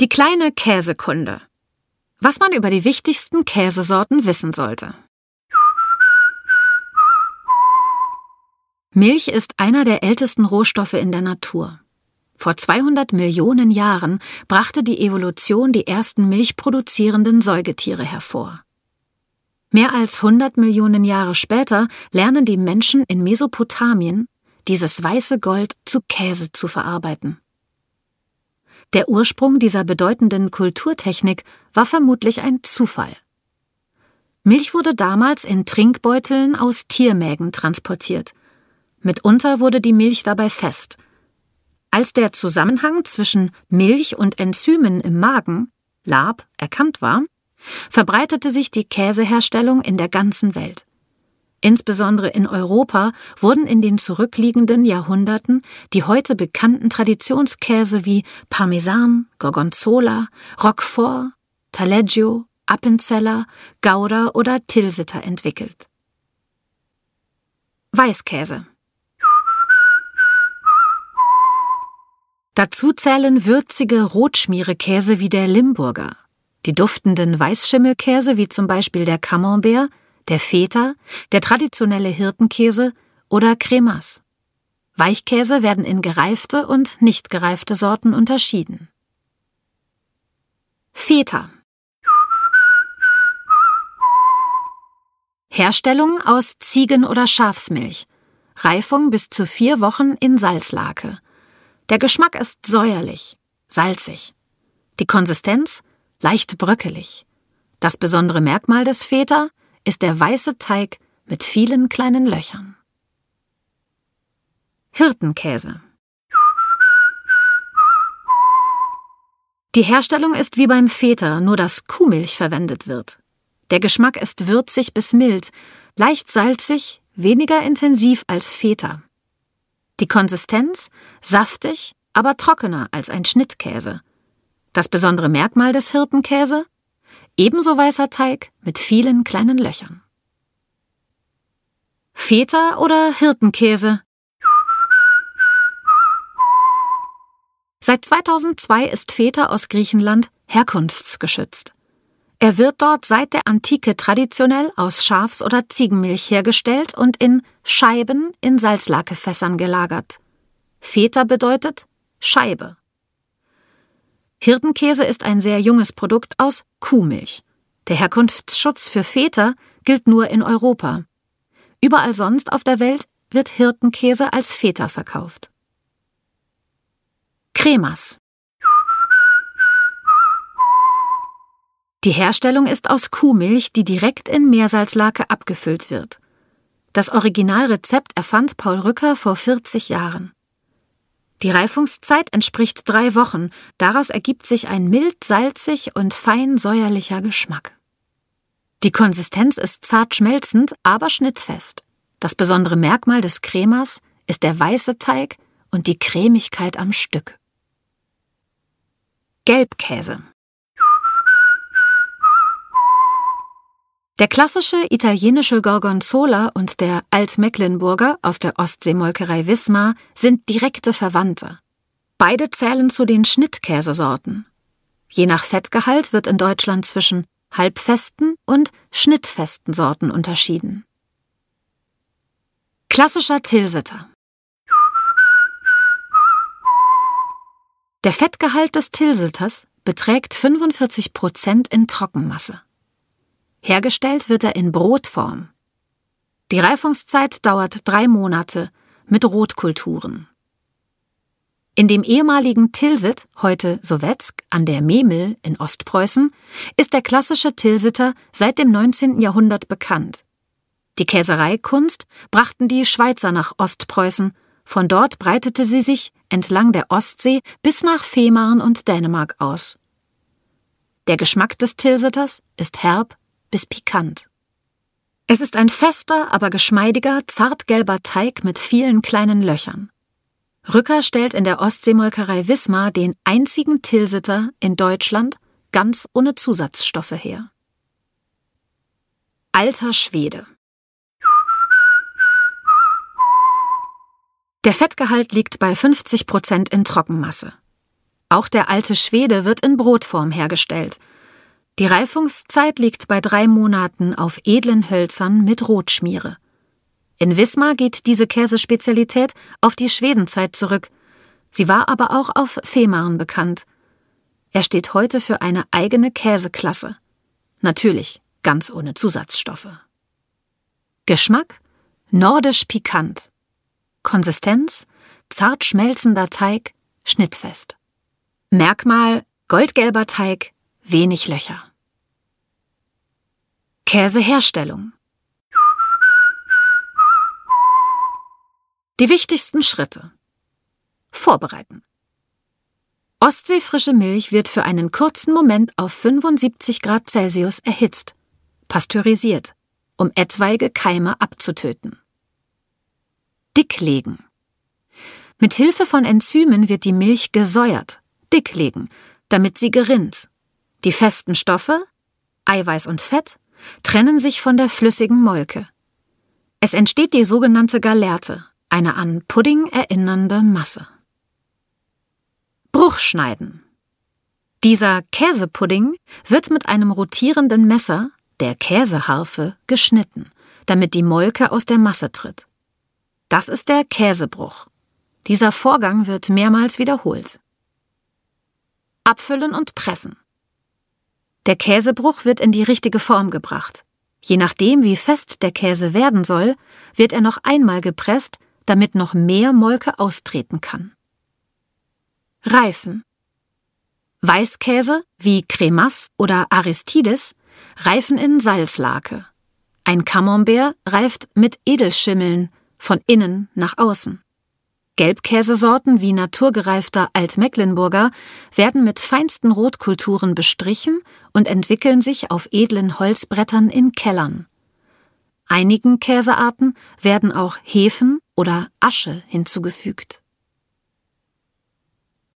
Die kleine Käsekunde. Was man über die wichtigsten Käsesorten wissen sollte. Milch ist einer der ältesten Rohstoffe in der Natur. Vor 200 Millionen Jahren brachte die Evolution die ersten milchproduzierenden Säugetiere hervor. Mehr als 100 Millionen Jahre später lernen die Menschen in Mesopotamien, dieses weiße Gold zu Käse zu verarbeiten. Der Ursprung dieser bedeutenden Kulturtechnik war vermutlich ein Zufall. Milch wurde damals in Trinkbeuteln aus Tiermägen transportiert. Mitunter wurde die Milch dabei fest. Als der Zusammenhang zwischen Milch und Enzymen im Magen, Lab, erkannt war, verbreitete sich die Käseherstellung in der ganzen Welt. Insbesondere in Europa wurden in den zurückliegenden Jahrhunderten die heute bekannten Traditionskäse wie Parmesan, Gorgonzola, Roquefort, Taleggio, Appenzeller, Gouda oder Tilsiter entwickelt. Weißkäse Dazu zählen würzige Rotschmierekäse wie der Limburger, die duftenden Weißschimmelkäse wie zum Beispiel der Camembert der Feta, der traditionelle Hirtenkäse oder Cremas. Weichkäse werden in gereifte und nicht gereifte Sorten unterschieden. Feta Herstellung aus Ziegen- oder Schafsmilch. Reifung bis zu vier Wochen in Salzlake. Der Geschmack ist säuerlich, salzig. Die Konsistenz leicht bröckelig. Das besondere Merkmal des Feta ist der weiße Teig mit vielen kleinen Löchern. Hirtenkäse Die Herstellung ist wie beim Feta, nur dass Kuhmilch verwendet wird. Der Geschmack ist würzig bis mild, leicht salzig, weniger intensiv als Feta. Die Konsistenz saftig, aber trockener als ein Schnittkäse. Das besondere Merkmal des Hirtenkäse? Ebenso weißer Teig mit vielen kleinen Löchern. Feta oder Hirtenkäse? Seit 2002 ist Feta aus Griechenland herkunftsgeschützt. Er wird dort seit der Antike traditionell aus Schafs- oder Ziegenmilch hergestellt und in Scheiben in Salzlakefässern gelagert. Feta bedeutet Scheibe. Hirtenkäse ist ein sehr junges Produkt aus Kuhmilch. Der Herkunftsschutz für Feta gilt nur in Europa. Überall sonst auf der Welt wird Hirtenkäse als Feta verkauft. Cremas Die Herstellung ist aus Kuhmilch, die direkt in Meersalzlake abgefüllt wird. Das Originalrezept erfand Paul Rücker vor 40 Jahren. Die Reifungszeit entspricht drei Wochen, daraus ergibt sich ein mild salzig und fein säuerlicher Geschmack. Die Konsistenz ist zart schmelzend, aber schnittfest. Das besondere Merkmal des Cremas ist der weiße Teig und die Cremigkeit am Stück. Gelbkäse Der klassische italienische Gorgonzola und der Altmecklenburger aus der Ostseemolkerei Wismar sind direkte Verwandte. Beide zählen zu den Schnittkäsesorten. Je nach Fettgehalt wird in Deutschland zwischen halbfesten und schnittfesten Sorten unterschieden. Klassischer Tilsiter Der Fettgehalt des Tilsiters beträgt 45 Prozent in Trockenmasse. Hergestellt wird er in Brotform. Die Reifungszeit dauert drei Monate mit Rotkulturen. In dem ehemaligen Tilsit, heute Sowetsk, an der Memel in Ostpreußen, ist der klassische Tilsiter seit dem 19. Jahrhundert bekannt. Die Käsereikunst brachten die Schweizer nach Ostpreußen, von dort breitete sie sich entlang der Ostsee bis nach Fehmarn und Dänemark aus. Der Geschmack des Tilsiters ist herb, bis pikant. Es ist ein fester, aber geschmeidiger, zartgelber Teig mit vielen kleinen Löchern. Rücker stellt in der Ostseemolkerei Wismar den einzigen Tilsiter in Deutschland ganz ohne Zusatzstoffe her. Alter Schwede. Der Fettgehalt liegt bei 50 Prozent in Trockenmasse. Auch der alte Schwede wird in Brotform hergestellt. Die Reifungszeit liegt bei drei Monaten auf edlen Hölzern mit Rotschmiere. In Wismar geht diese Käsespezialität auf die Schwedenzeit zurück. Sie war aber auch auf Fehmarn bekannt. Er steht heute für eine eigene Käseklasse. Natürlich ganz ohne Zusatzstoffe. Geschmack nordisch pikant. Konsistenz zart schmelzender Teig, schnittfest. Merkmal goldgelber Teig, wenig Löcher. Käseherstellung. Die wichtigsten Schritte. Vorbereiten. Ostseefrische Milch wird für einen kurzen Moment auf 75 Grad Celsius erhitzt, pasteurisiert, um etwaige Keime abzutöten. Dicklegen. Mit Hilfe von Enzymen wird die Milch gesäuert, dicklegen, damit sie gerinnt. Die festen Stoffe, Eiweiß und Fett, trennen sich von der flüssigen Molke. Es entsteht die sogenannte Galerte, eine an Pudding erinnernde Masse. Bruchschneiden. Dieser Käsepudding wird mit einem rotierenden Messer, der Käseharfe, geschnitten, damit die Molke aus der Masse tritt. Das ist der Käsebruch. Dieser Vorgang wird mehrmals wiederholt. Abfüllen und pressen. Der Käsebruch wird in die richtige Form gebracht. Je nachdem, wie fest der Käse werden soll, wird er noch einmal gepresst, damit noch mehr Molke austreten kann. Reifen. Weißkäse wie Cremas oder Aristides reifen in Salzlake. Ein Camembert reift mit Edelschimmeln von innen nach außen. Gelbkäsesorten wie naturgereifter Altmecklenburger werden mit feinsten Rotkulturen bestrichen und entwickeln sich auf edlen Holzbrettern in Kellern. Einigen Käsearten werden auch Hefen oder Asche hinzugefügt.